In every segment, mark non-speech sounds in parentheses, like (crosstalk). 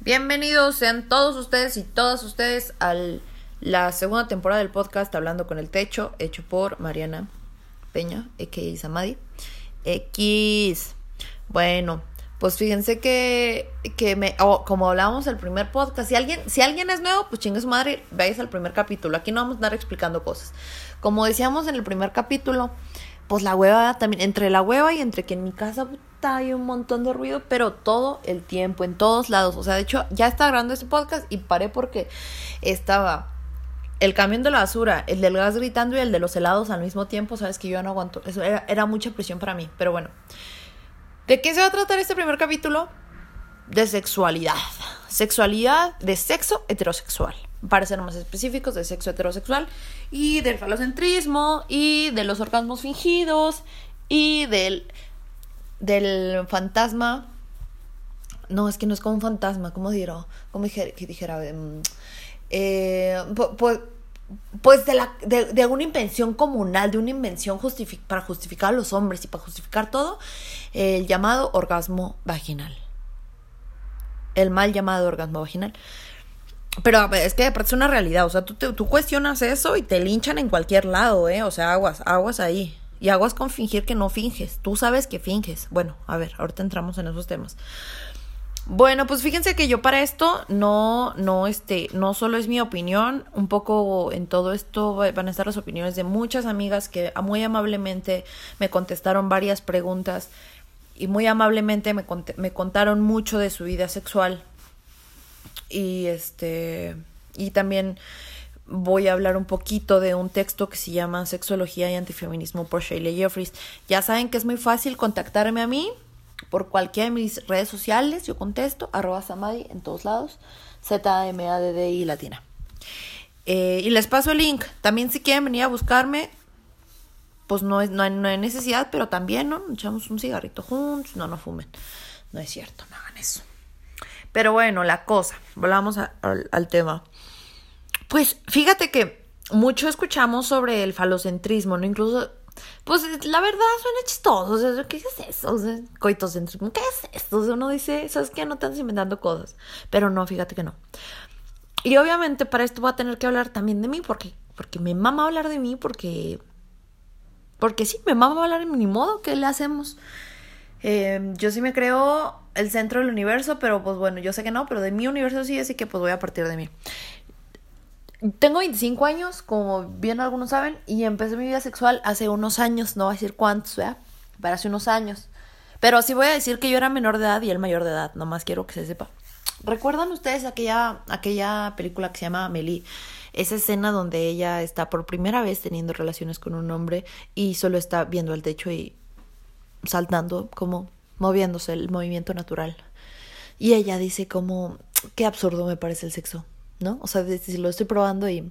Bienvenidos sean todos ustedes y todas ustedes a la segunda temporada del podcast Hablando con el Techo, hecho por Mariana Peña, X Samadi. X. Bueno, pues fíjense que, que me, como hablábamos el primer podcast, si alguien, si alguien es nuevo, pues chingue su madre, veáis al primer capítulo. Aquí no vamos a andar explicando cosas. Como decíamos en el primer capítulo, pues la hueva también, entre la hueva y entre que en mi casa puta, hay un montón de ruido, pero todo el tiempo, en todos lados. O sea, de hecho, ya estaba grabando este podcast y paré porque estaba el camión de la basura, el del gas gritando y el de los helados al mismo tiempo. Sabes que yo no aguanto. Eso era, era mucha presión para mí, pero bueno. ¿De qué se va a tratar este primer capítulo? De sexualidad. Sexualidad de sexo heterosexual para ser más específicos, de sexo heterosexual y del falocentrismo y de los orgasmos fingidos y del, del fantasma. No, es que no es como un fantasma, como dijera, como dijera, dijera em, eh, pues, pues de, la, de, de, una invención comunal, de una invención para justificar a los hombres y para justificar todo, el llamado orgasmo vaginal. El mal llamado orgasmo vaginal. Pero es que es una realidad, o sea, tú, tú cuestionas eso y te linchan en cualquier lado, ¿eh? O sea, aguas, aguas ahí. Y aguas con fingir que no finges. Tú sabes que finges. Bueno, a ver, ahorita entramos en esos temas. Bueno, pues fíjense que yo para esto no, no, este, no solo es mi opinión, un poco en todo esto van a estar las opiniones de muchas amigas que muy amablemente me contestaron varias preguntas y muy amablemente me, me contaron mucho de su vida sexual y este y también voy a hablar un poquito de un texto que se llama Sexología y Antifeminismo por Shayla Jeffries. Ya saben que es muy fácil contactarme a mí por cualquiera de mis redes sociales, yo contesto, arroba Samadi en todos lados, Z-M-A-D-D y latina. Eh, y les paso el link. También si quieren venir a buscarme, pues no, es, no, hay, no hay necesidad, pero también, ¿no? Echamos un cigarrito juntos, no, no fumen. No es cierto, no hagan eso. Pero bueno, la cosa, volvamos al tema. Pues fíjate que mucho escuchamos sobre el falocentrismo, ¿no? Incluso, pues la verdad suena chistoso. ¿qué es eso? coitocentrismo, ¿qué es esto? uno dice, ¿sabes qué? No estás inventando cosas. Pero no, fíjate que no. Y obviamente para esto voy a tener que hablar también de mí, porque, porque me mama hablar de mí, porque. Porque sí, me mama hablar de mí, ni modo, ¿qué le hacemos? Eh, yo sí me creo el centro del universo, pero pues bueno, yo sé que no, pero de mi universo sí, así que pues voy a partir de mí. Tengo 25 años, como bien algunos saben, y empecé mi vida sexual hace unos años, no voy a decir cuántos, ¿verdad? Pero hace unos años. Pero sí voy a decir que yo era menor de edad y él mayor de edad, nomás quiero que se sepa. ¿Recuerdan ustedes aquella, aquella película que se llama Amelie? Esa escena donde ella está por primera vez teniendo relaciones con un hombre y solo está viendo el techo y saltando, como moviéndose, el movimiento natural. Y ella dice como, qué absurdo me parece el sexo, ¿no? O sea, si lo estoy probando y...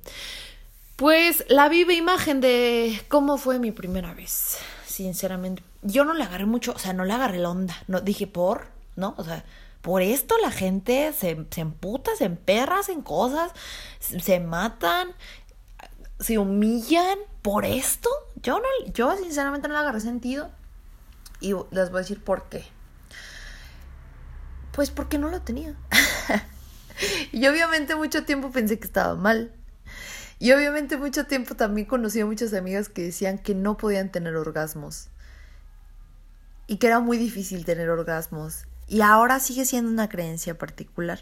Pues la viva imagen de cómo fue mi primera vez, sinceramente. Yo no le agarré mucho, o sea, no le agarré la onda, no dije por, ¿no? O sea, por esto la gente se, se emputa, se emperra, hacen cosas, se matan, se humillan por esto. Yo no, yo sinceramente no le agarré sentido. Y les voy a decir por qué. Pues porque no lo tenía. (laughs) y obviamente mucho tiempo pensé que estaba mal. Y obviamente mucho tiempo también conocí a muchas amigas que decían que no podían tener orgasmos. Y que era muy difícil tener orgasmos. Y ahora sigue siendo una creencia particular.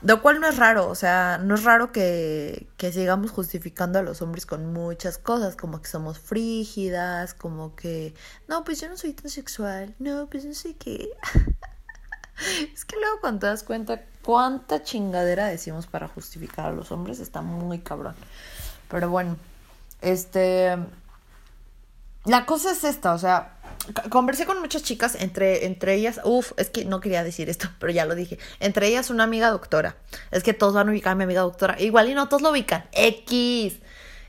Lo cual no es raro, o sea, no es raro que, que sigamos justificando a los hombres con muchas cosas, como que somos frígidas, como que, no, pues yo no soy tan sexual, no, pues no sé qué. (laughs) es que luego cuando te das cuenta cuánta chingadera decimos para justificar a los hombres, está muy cabrón. Pero bueno, este... La cosa es esta, o sea, conversé con muchas chicas, entre, entre ellas, uff, es que no quería decir esto, (laughs) pero ya lo dije. Entre ellas una amiga doctora. Es que todos van a ubicar a mi amiga doctora. Igual y no todos lo ubican. X.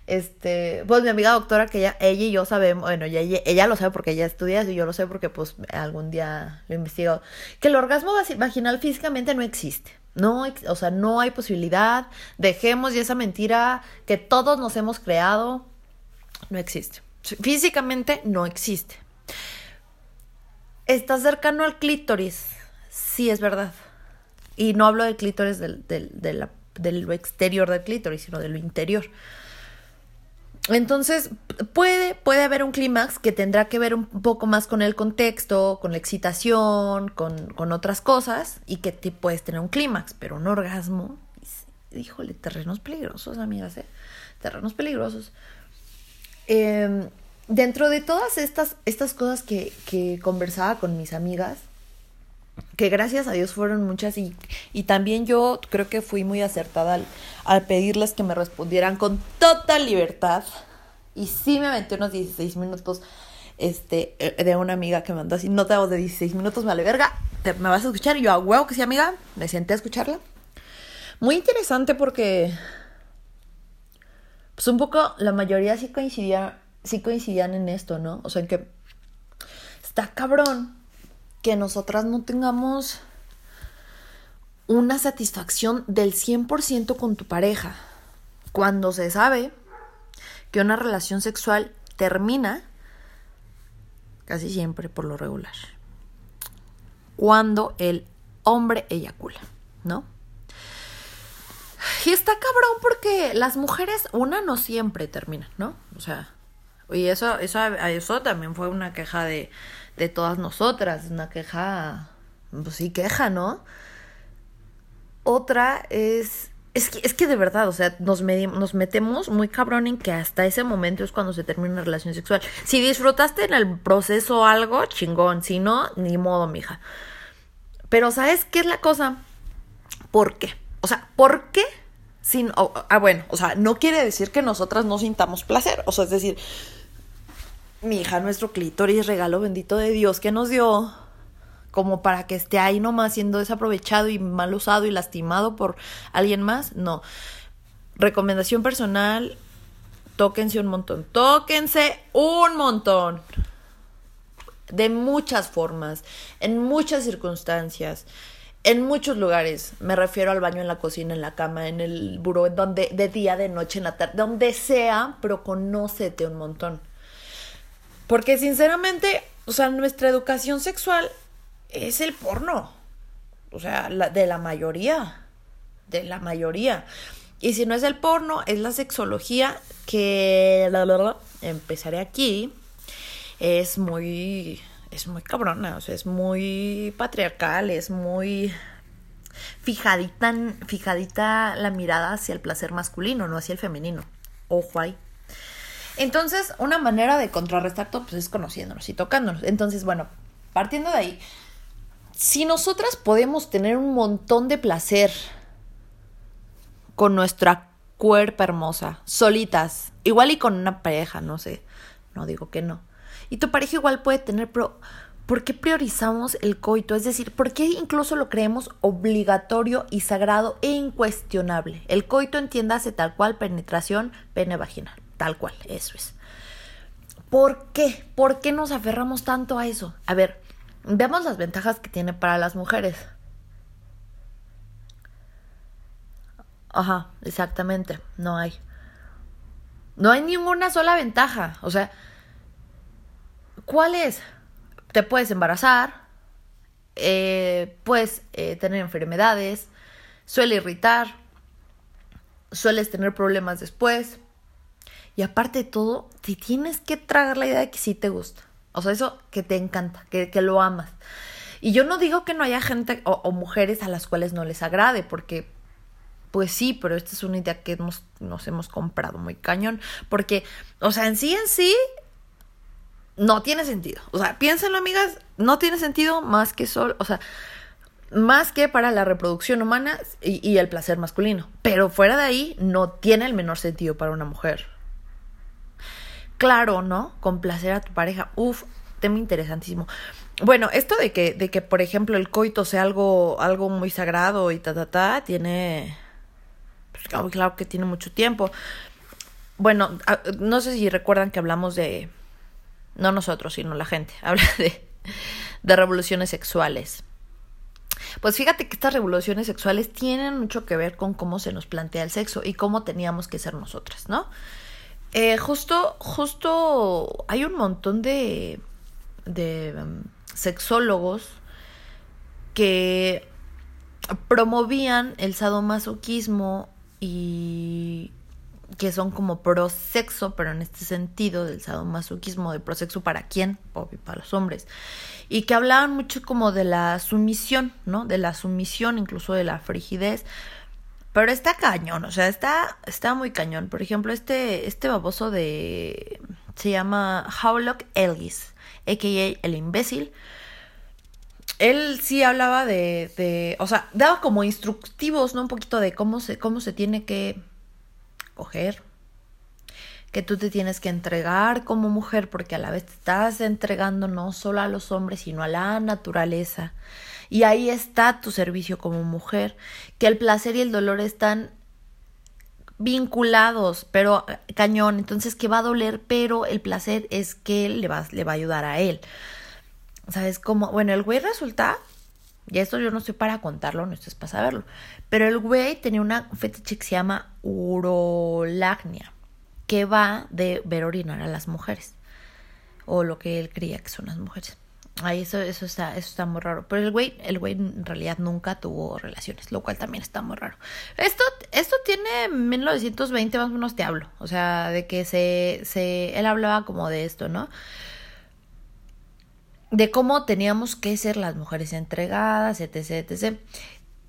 Este, pues mi amiga doctora, que ella, ella y yo sabemos, bueno, ella, ella, lo sabe porque ella estudia y yo lo sé porque pues algún día lo investigo, que el orgasmo vaginal físicamente no existe. No, o sea, no hay posibilidad. Dejemos ya esa mentira que todos nos hemos creado. No existe. Físicamente no existe. Está cercano al clítoris. Sí, es verdad. Y no hablo del clítoris del, del, exterior del clítoris, sino de lo interior. Entonces, puede, puede haber un clímax que tendrá que ver un poco más con el contexto, con la excitación, con, con otras cosas, y que te puedes tener un clímax, pero un orgasmo, híjole, terrenos peligrosos, amigas, ¿eh? Terrenos peligrosos. Eh, dentro de todas estas, estas cosas que, que conversaba con mis amigas, que gracias a Dios fueron muchas y, y también yo creo que fui muy acertada al, al, pedirles que me respondieran con total libertad. Y sí me aventé unos 16 minutos este, eh, de una amiga que me mandó así, no te hago de 16 minutos, vale verga, ¿Te, ¿me vas a escuchar? Y yo, a huevo que sí, amiga, me senté a escucharla. Muy interesante porque, pues un poco, la mayoría sí coincidía, sí coincidían en esto, ¿no? O sea, en que está cabrón que nosotras no tengamos una satisfacción del 100% con tu pareja. Cuando se sabe que una relación sexual termina casi siempre por lo regular. Cuando el hombre eyacula, ¿no? Y está cabrón porque las mujeres, una no siempre termina, ¿no? O sea, y eso, eso, eso también fue una queja de, de todas nosotras, una queja, pues sí, queja, ¿no? Otra es, es que, es que de verdad, o sea, nos, nos metemos muy cabrón en que hasta ese momento es cuando se termina una relación sexual. Si disfrutaste en el proceso algo, chingón, si no, ni modo, mija. Pero ¿sabes qué es la cosa? ¿Por qué? O sea, ¿por qué? Sin, ah, bueno, o sea, no quiere decir que nosotras no sintamos placer. O sea, es decir, mi hija, nuestro clítoris, regalo bendito de Dios que nos dio, como para que esté ahí nomás siendo desaprovechado y mal usado y lastimado por alguien más, no. Recomendación personal, tóquense un montón, tóquense un montón. De muchas formas, en muchas circunstancias, en muchos lugares. Me refiero al baño, en la cocina, en la cama, en el buró, donde, de día, de noche, en la tarde, donde sea, pero conócete un montón. Porque sinceramente, o sea, nuestra educación sexual es el porno. O sea, de la mayoría. De la mayoría. Y si no es el porno, es la sexología que empezaré aquí. Es muy. Es muy cabrona. O sea, es muy patriarcal. Es muy fijadita, fijadita la mirada hacia el placer masculino, no hacia el femenino. Ojo ahí. Entonces, una manera de contrarrestar todo pues, es conociéndonos y tocándonos. Entonces, bueno, partiendo de ahí, si nosotras podemos tener un montón de placer con nuestra cuerpo hermosa, solitas, igual y con una pareja, no sé, no digo que no. Y tu pareja igual puede tener, pero ¿por qué priorizamos el coito? Es decir, ¿por qué incluso lo creemos obligatorio y sagrado e incuestionable? El coito entiéndase tal cual penetración pene vaginal. Tal cual, eso es. ¿Por qué? ¿Por qué nos aferramos tanto a eso? A ver, veamos las ventajas que tiene para las mujeres. Ajá, exactamente, no hay. No hay ninguna sola ventaja. O sea, ¿cuál es? Te puedes embarazar, eh, puedes eh, tener enfermedades, suele irritar, sueles tener problemas después, y aparte de todo, te tienes que tragar la idea de que sí te gusta. O sea, eso que te encanta, que, que lo amas. Y yo no digo que no haya gente o, mujeres a las cuales no les agrade, porque pues sí, pero esta es una idea que nos hemos comprado muy cañón. Porque, o sea, en sí, en sí, no tiene sentido. O sea, piénsenlo, amigas, no tiene sentido más que solo, o sea, más que para la reproducción humana y, el placer masculino. Pero fuera de ahí, no tiene el menor sentido para una mujer claro, ¿no? Complacer a tu pareja. Uf, tema interesantísimo. Bueno, esto de que, de que, por ejemplo, el coito sea algo, algo muy sagrado y ta, ta, ta, tiene, pues claro que tiene mucho tiempo. Bueno, no sé si recuerdan que hablamos de, no nosotros, sino la gente, (laughs) habla de, de revoluciones sexuales. Pues fíjate que estas revoluciones sexuales tienen mucho que ver con cómo se nos plantea el sexo y cómo teníamos que ser nosotras, ¿no? Eh, justo, justo hay un montón de, de um, sexólogos que promovían el sadomasoquismo y que son como pro sexo, pero en este sentido del sadomasoquismo, de prosexo para quién, para los hombres, y que hablaban mucho como de la sumisión, ¿no? De la sumisión, incluso de la frigidez, pero está cañón, o sea, está, está muy cañón. Por ejemplo, este, este baboso de, se llama Howlock Elgis, a.k.a. el imbécil, él sí hablaba de, de, o sea, daba como instructivos, ¿no? Un poquito de cómo se, cómo se tiene que que tú te tienes que entregar como mujer porque a la vez te estás entregando no solo a los hombres, sino a la naturaleza. Y ahí está tu servicio como mujer, que el placer y el dolor están vinculados, pero eh, cañón, entonces que va a doler, pero el placer es que le va, le va a ayudar a él. ¿Sabes cómo? Bueno, el güey resulta, y esto yo no estoy para contarlo, no esto es para saberlo, pero el güey tenía una fetiche que se llama urolagnia, que va de ver orinar a las mujeres, o lo que él creía que son las mujeres. Ay, eso, eso está, eso está muy raro. Pero el güey, el güey en realidad nunca tuvo relaciones, lo cual también está muy raro. Esto, esto tiene 1920 más o menos te hablo. O sea, de que se, se, él hablaba como de esto, ¿no? De cómo teníamos que ser las mujeres entregadas, etc, etc.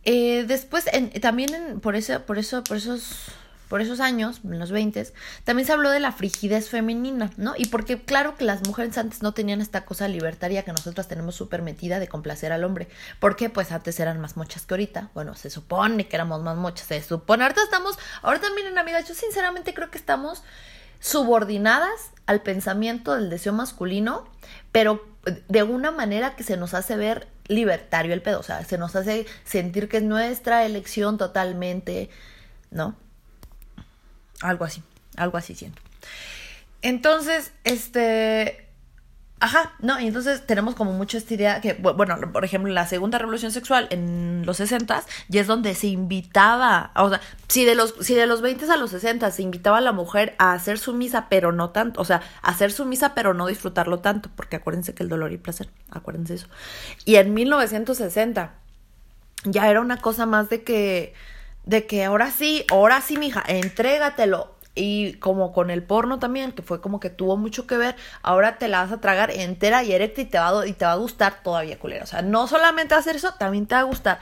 Eh, después, también por eso, por eso, por esos, por esos años, en los 20, también se habló de la frigidez femenina, ¿no? Y porque claro que las mujeres antes no tenían esta cosa libertaria que nosotras tenemos súper metida de complacer al hombre. porque Pues antes eran más mochas que ahorita. Bueno, se supone que éramos más mochas, se supone. Ahorita estamos, ahorita miren amigas, yo sinceramente creo que estamos subordinadas al pensamiento del deseo masculino, pero de una manera que se nos hace ver libertario el pedo, o sea, se nos hace sentir que es nuestra elección totalmente, ¿no? Algo así, algo así siento. Entonces, este, Ajá, no, y entonces tenemos como mucho esta idea que, bueno, por ejemplo, la segunda revolución sexual en los 60 ya es donde se invitaba, o sea, si de los, si de los 20 a los 60 se invitaba a la mujer a hacer sumisa, pero no tanto, o sea, hacer sumisa, pero no disfrutarlo tanto, porque acuérdense que el dolor y placer, acuérdense eso. Y en 1960 ya era una cosa más de que, de que ahora sí, ahora sí, mija, entrégatelo, y como con el porno también, que fue como que tuvo mucho que ver, ahora te la vas a tragar entera y erecta y te va a, y te va a gustar todavía, culera. O sea, no solamente hacer eso, también te va a gustar.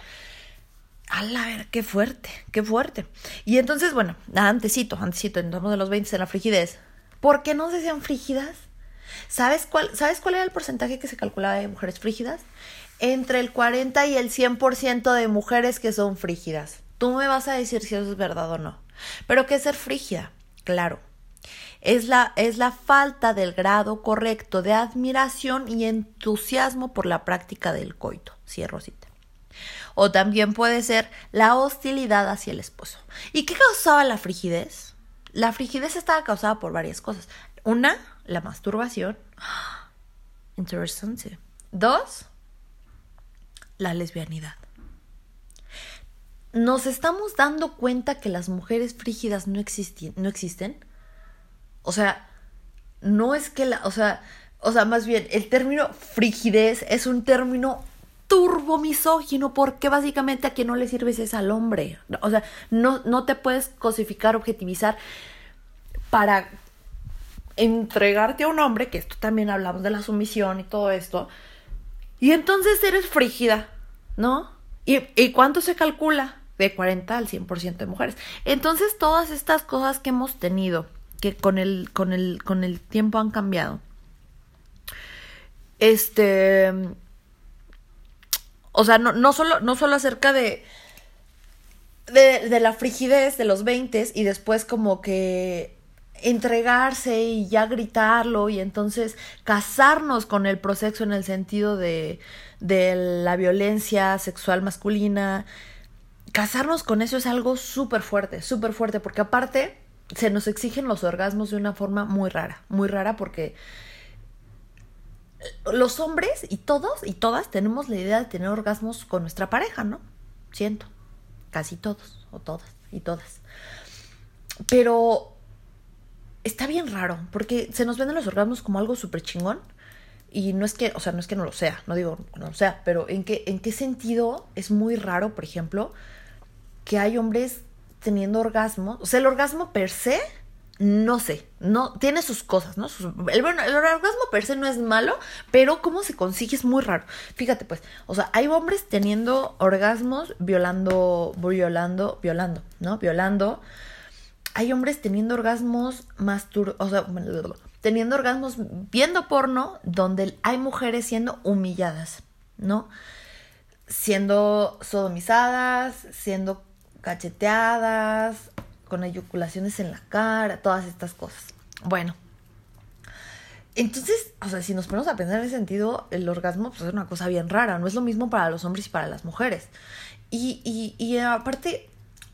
A la ver, qué fuerte, qué fuerte. Y entonces, bueno, antesito, antesito, en torno de los 20 en la frigidez. ¿Por qué no se sean frígidas? ¿Sabes cuál, ¿Sabes cuál era el porcentaje que se calculaba de mujeres frígidas? Entre el 40 y el 100% de mujeres que son frígidas. Tú me vas a decir si eso es verdad o no. Pero ¿qué es ser frígida? Claro. Es la, es la falta del grado correcto de admiración y entusiasmo por la práctica del coito. Cierro cita. O también puede ser la hostilidad hacia el esposo. ¿Y qué causaba la frigidez? La frigidez estaba causada por varias cosas. Una, la masturbación. (gasps) Interesante. Dos, la lesbianidad nos estamos dando cuenta que las mujeres frígidas no, no existen. O sea, no es que la, o sea, o sea, más bien, el término frigidez es un término turbo misógino porque básicamente a quien no le sirves es al hombre. O sea, no, no te puedes cosificar, objetivizar para entregarte a un hombre, que esto también hablamos de la sumisión y todo esto, y entonces eres frígida, ¿no? ¿Y, y cuánto se calcula? De 40 al 100% de mujeres. Entonces, todas estas cosas que hemos tenido, que con el, con el, con el tiempo han cambiado, este, o sea, no, no, solo, no solo acerca de, de, la frigidez de los 20 y después como que entregarse y ya gritarlo y entonces casarnos con el prosexo en el sentido de, de la violencia sexual masculina, casarnos con eso es algo súper fuerte, súper fuerte, porque aparte se nos exigen los orgasmos de una forma muy rara, muy rara porque los hombres y todos y todas tenemos la idea de tener orgasmos con nuestra pareja, ¿no? Siento, casi todos o todas y todas. Pero está bien raro, porque se nos venden los orgasmos como algo súper chingón, Y no es que, o sea, no es que no lo sea, no digo no lo sea, pero ¿en qué, en qué sentido es muy raro, por ejemplo, que hay hombres teniendo orgasmos? O sea, el orgasmo per se, no sé, no, tiene sus cosas, ¿no? el, bueno, el orgasmo per se no es malo, pero cómo se consigue es muy raro. Fíjate, pues, o sea, hay hombres teniendo orgasmos violando, violando, violando, ¿no? Violando. Hay hombres teniendo orgasmos mastur... O sea, teniendo orgasmos viendo porno donde hay mujeres siendo humilladas, ¿no? Siendo sodomizadas, siendo cacheteadas, con eyaculaciones en la cara, todas estas cosas. Bueno, entonces, o sea, si nos ponemos a pensar en ese sentido, el orgasmo pues, es una cosa bien rara, no es lo mismo para los hombres y para las mujeres. Y, y, y aparte,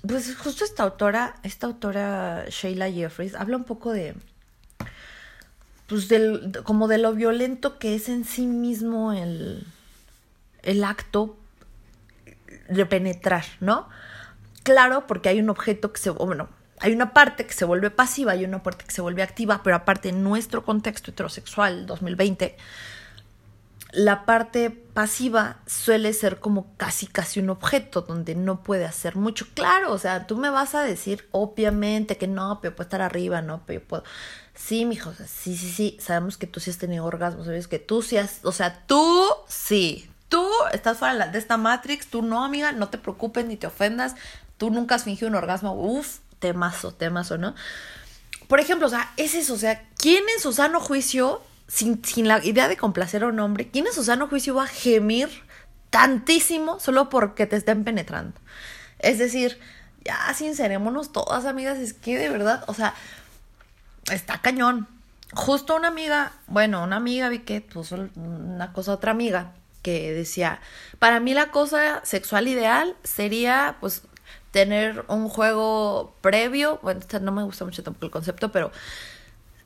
pues justo esta autora, esta autora Sheila Jeffries, habla un poco de, pues del, como de lo violento que es en sí mismo el, el acto de penetrar, ¿no? Claro, porque hay un objeto que se, bueno, hay una parte que se vuelve pasiva y una parte que se vuelve activa, pero aparte en nuestro contexto heterosexual 2020, la parte pasiva suele ser como casi casi un objeto donde no puede hacer mucho. Claro, o sea, tú me vas a decir obviamente que no, pero puedo estar arriba, no, pero yo puedo. Sí, mijo, sí, sí, sí, sabemos que tú sí has tenido orgasmos, sabes que tú sí has, o sea, tú sí, tú estás fuera de esta Matrix, tú no, amiga, no te preocupes ni te ofendas, tú nunca has fingido un orgasmo, uff, temazo, temazo, ¿no? Por ejemplo, o sea, es eso, o sea, ¿quién en su sano juicio sin, sin la idea de complacer a un hombre, ¿quién en su sano juicio va a gemir tantísimo solo porque te estén penetrando? Es decir, ya sincerémonos todas, amigas, es que de verdad, o sea, está cañón. Justo una amiga, bueno, una amiga vi que puso una cosa otra amiga que decía, para mí la cosa sexual ideal sería pues tener un juego previo, bueno, no me gusta mucho tampoco el concepto, pero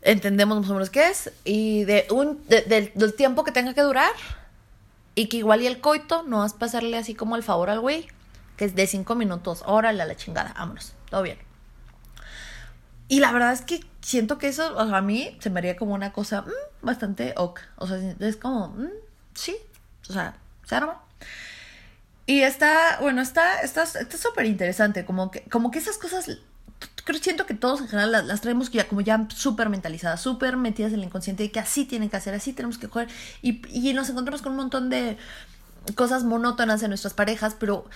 entendemos más o menos qué es, y de un, del tiempo que tenga que durar, y que igual y el coito no vas a pasarle así como el favor al güey, que es de cinco minutos, órale a la chingada, vámonos, todo bien. Y la verdad es que siento que eso, a mí se me haría como una cosa mm, bastante ok. O sea, es como, mm, sí, o sea, se arma. Y está, bueno, está está súper interesante, como que, como que esas cosas creo siento que todos en general las, traemos ya como ya súper mentalizadas, súper metidas en el inconsciente de que así tienen que hacer, así tenemos que jugar y, y nos encontramos con un montón de cosas monótonas en nuestras parejas, pero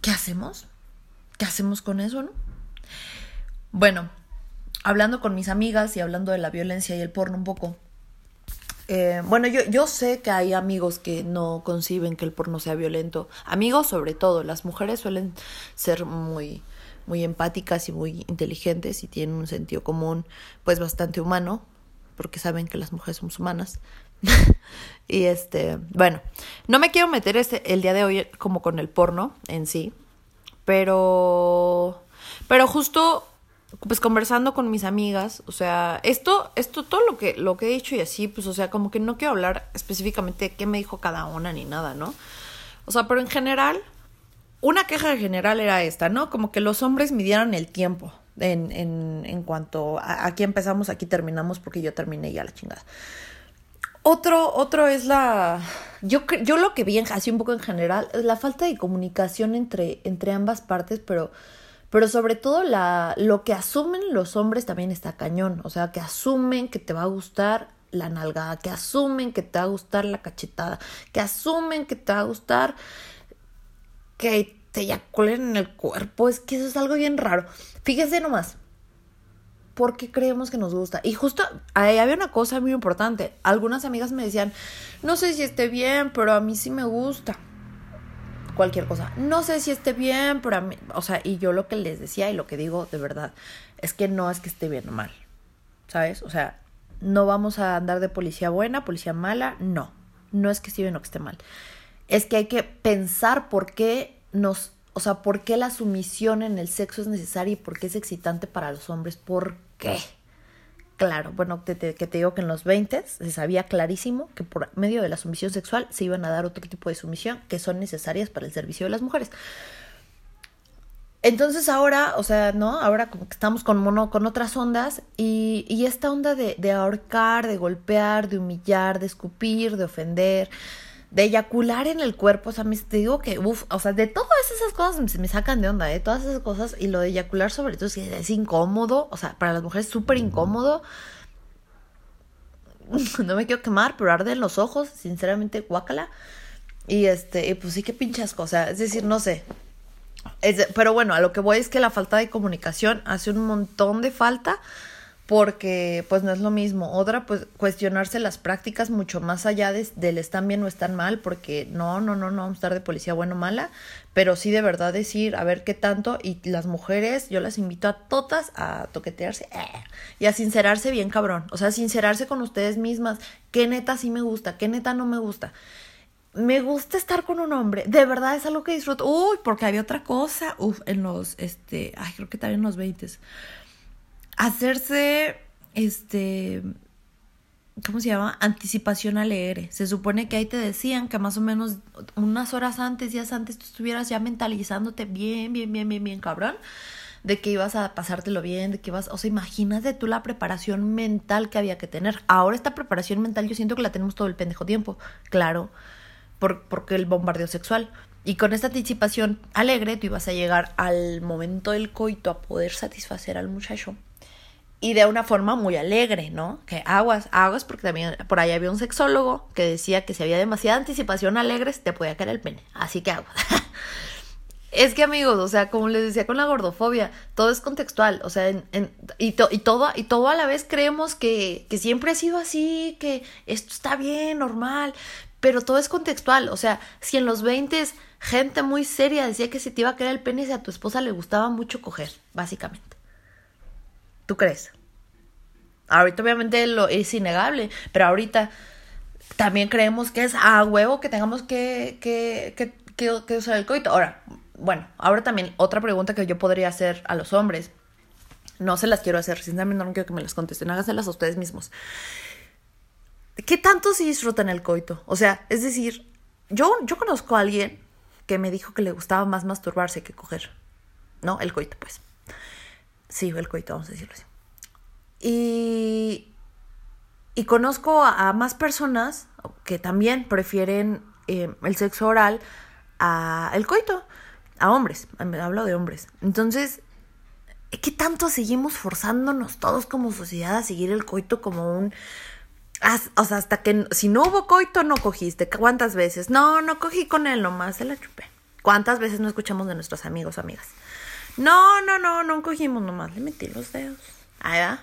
¿qué hacemos? ¿Qué hacemos con eso, no? Bueno, hablando con mis amigas y hablando de la violencia y el porno un poco. Eh, bueno, yo, yo sé que hay amigos que no conciben que el porno sea violento. Amigos sobre todo. Las mujeres suelen ser muy, muy empáticas y muy inteligentes y tienen un sentido común pues bastante humano, porque saben que las mujeres somos humanas. (laughs) y este, bueno, no me quiero meter este, el día de hoy como con el porno en sí, pero, pero justo pues conversando con mis amigas, o sea, esto, esto, todo lo que, lo que he dicho y así, pues, o sea, como que no quiero hablar específicamente de qué me dijo cada una ni nada, ¿no? O sea, pero en general, una queja general era esta, ¿no? Como que los hombres midieran el tiempo en, en, en cuanto aquí empezamos, aquí terminamos, porque yo terminé ya la chingada. Otro, otro es la. Yo, yo lo que vi así un poco en general es la falta de comunicación entre, entre ambas partes, pero, pero sobre todo la, lo que asumen los hombres también está cañón. O sea, que asumen que te va a gustar la nalgada, que asumen que te va a gustar la cachetada, que asumen que te va a gustar que te eyaculen en el cuerpo. Es que eso es algo bien raro. Fíjese nomás. ¿Por qué creemos que nos gusta? Y justo ahí había una cosa muy importante. Algunas amigas me decían, no sé si esté bien, pero a mí sí me gusta. Cualquier cosa. No sé si esté bien, pero a mí... O sea, y yo lo que les decía y lo que digo de verdad es que no es que esté bien o mal. ¿Sabes? O sea, no vamos a andar de policía buena, policía mala. No. No es que esté bien o que esté mal es que hay que pensar por qué nos, o sea, por qué la sumisión en el sexo es necesaria y por qué es excitante para los hombres. ¿Por qué? Claro, bueno, que te, digo que en los 20 se sabía clarísimo que por medio de la sumisión sexual se iban a dar otro tipo de sumisión que son necesarias para el servicio de las mujeres. Entonces ahora, o sea, ¿no? Ahora como que estamos con mono, con otras ondas y, y esta onda de, de ahorcar, de golpear, de humillar, de escupir, de ofender, de eyacular en el cuerpo, o sea, me, te digo que, uff, o sea, de todas esas cosas se me sacan de onda, ¿eh? Todas esas cosas y lo de eyacular sobre todo es, es incómodo, o sea, para las mujeres es súper incómodo. (laughs) No me quiero quemar, pero arde en los ojos, sinceramente, guácala. Y este, pues sí que pinchas cosas, es decir, no sé. pero bueno, a lo que voy es que la falta de comunicación hace un montón de falta porque pues no es lo mismo. Otra, pues cuestionarse las prácticas mucho más allá de, del están bien o están mal, porque no, no, no, no vamos a estar de policía bueno o mala, pero sí de verdad decir, a ver qué tanto, y las mujeres, yo las invito a todas a toquetearse eh, y a sincerarse bien cabrón, o sea, sincerarse con ustedes mismas, qué neta sí me gusta, qué neta no me gusta. Me gusta estar con un hombre, de verdad es algo que disfruto. Uy, porque había otra cosa, uf, en los, este, ay, creo que también en los 20 hacerse, este, ¿cómo se llama? Anticipación alegre. Se supone que ahí te decían que más o menos unas horas antes, días antes, tú estuvieras ya mentalizándote bien, bien, bien, bien, bien, cabrón, de que ibas a pasártelo bien, de que ibas, o sea, imagínate tú la preparación mental que había que tener. Ahora esta preparación mental yo siento que la tenemos todo el pendejo tiempo, claro, por, porque el bombardeo sexual. Y con esta anticipación alegre tú ibas a llegar al momento del coito a poder satisfacer al muchacho y de una forma muy alegre, ¿no? Que aguas, aguas, porque también por ahí había un sexólogo que decía que si había demasiada anticipación alegre, te podía caer el pene. Así que aguas. (laughs) es que amigos, o sea, como les decía con la gordofobia, todo es contextual, o sea, en, y, y, todo, y todo a la vez creemos que, que siempre ha sido así, que esto está bien, normal, pero todo es contextual, o sea, si en los 20 gente muy seria decía que si te iba a caer el pene, si a tu esposa le gustaba mucho coger, básicamente. ¿Tú crees? Ahorita obviamente lo es innegable, pero ahorita también creemos que es a huevo que tengamos que, que, que, que, usar el coito. Ahora, bueno, ahora también otra pregunta que yo podría hacer a los hombres. No se las quiero hacer, sinceramente no quiero que me las contesten, háganselas a ustedes mismos. ¿Qué tanto se disfrutan el coito? O sea, es decir, yo, yo conozco a alguien que me dijo que le gustaba más masturbarse que coger. ¿No? El coito, pues. Sí, el coito, vamos a decirlo así. Y, y conozco a, más personas que también prefieren eh, el sexo oral a el coito, a hombres, hablo de hombres. Entonces, ¿qué tanto seguimos forzándonos todos como sociedad a seguir el coito como un... O sea, hasta que si no hubo coito, no cogiste. ¿Cuántas veces? No, no cogí con él, nomás se la chupé. ¿Cuántas veces no escuchamos de nuestros amigos o amigas? No, no, no, no cogimos nomás, le metí los dedos. Ahí va.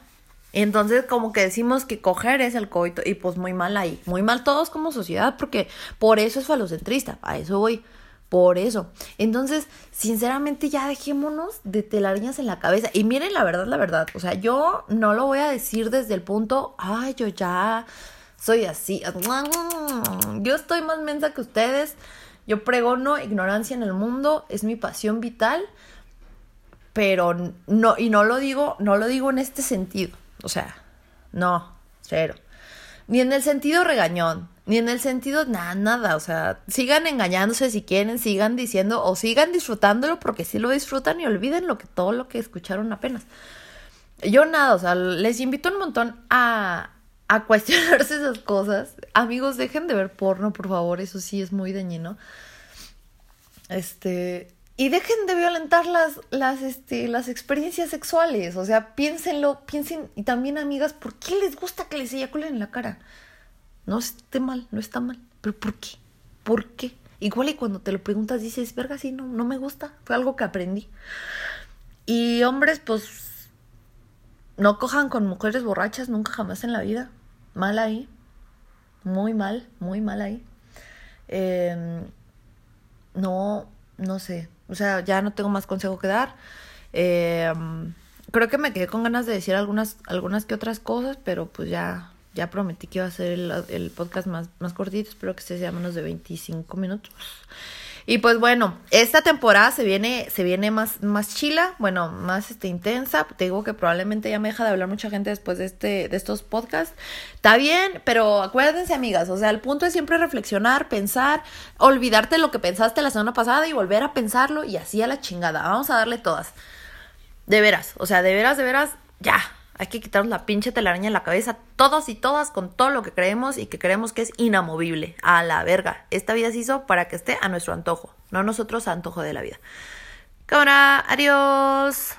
Entonces, como que decimos que coger es el coito, y pues muy mal ahí. Muy mal todos como sociedad, porque por eso es falocentrista, a eso voy. Por eso. Entonces, sinceramente, ya dejémonos de telarañas en la cabeza. Y miren la verdad, la verdad. O sea, yo no lo voy a decir desde el punto, ay, yo ya soy así. Yo estoy más mensa que ustedes. Yo pregono ignorancia en el mundo, es mi pasión vital pero no, y no lo digo, no lo digo en este sentido, o sea, no, cero. Ni en el sentido regañón, ni en el sentido nada, nada, o sea, sigan engañándose si quieren, sigan diciendo o sigan disfrutándolo porque si lo disfrutan y olviden lo que todo lo que escucharon apenas. Yo nada, o sea, les invito un montón a, a cuestionarse esas cosas. Amigos, dejen de ver porno, por favor, eso sí es muy dañino. Este, y dejen de violentar las, las, este, las experiencias sexuales. O sea, piénsenlo, piensen, y también amigas, ¿por qué les gusta que les eyaculen en la cara? No esté mal, no está mal. Pero ¿por qué? ¿Por qué? Igual y cuando te lo preguntas dices, verga, sí, no, no me gusta. Fue algo que aprendí. Y hombres, pues, no cojan con mujeres borrachas nunca jamás en la vida. Mal ahí. Muy mal, muy mal ahí. Em, no, no sé, o sea, ya no tengo más consejo que dar. Eh, creo que me quedé con ganas de decir algunas, algunas que otras cosas, pero pues ya, ya prometí que iba a ser el, el podcast más, más cortito. Espero que este sea menos de 25 minutos. Y pues bueno, esta temporada se viene, se viene más, más chila, bueno, más este, intensa. Te digo que probablemente ya me deja de hablar mucha gente después de este, de estos podcasts. Está bien, pero acuérdense, amigas, o sea, el punto es siempre reflexionar, pensar, olvidarte lo que pensaste la semana pasada y volver a pensarlo y así a la chingada. Vamos a darle todas. De veras, o sea, de veras, de veras, ya. Hay que quitarnos la pinche telaraña en la cabeza, todos y todas, con todo lo que creemos y que creemos que es inamovible. A la verga. Esta vida se hizo para que esté a nuestro antojo, no nosotros a antojo de la vida. Cámara, adiós.